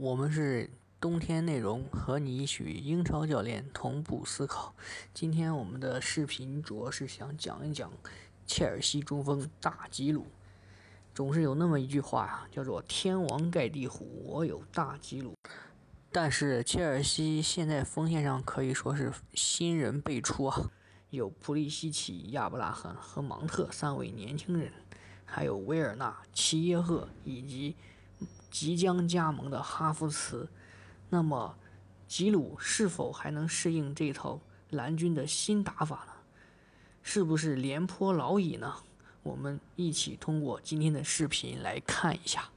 我们是冬天内容，和你一起英超教练同步思考。今天我们的视频主要是想讲一讲切尔西中锋大吉鲁。总是有那么一句话呀，叫做“天王盖地虎，我有大吉鲁”。但是切尔西现在锋线上可以说是新人辈出啊，有普利西奇、亚布拉罕和芒特三位年轻人，还有维尔纳、齐耶赫以及。即将加盟的哈弗茨，那么吉鲁是否还能适应这套蓝军的新打法呢？是不是廉颇老矣呢？我们一起通过今天的视频来看一下。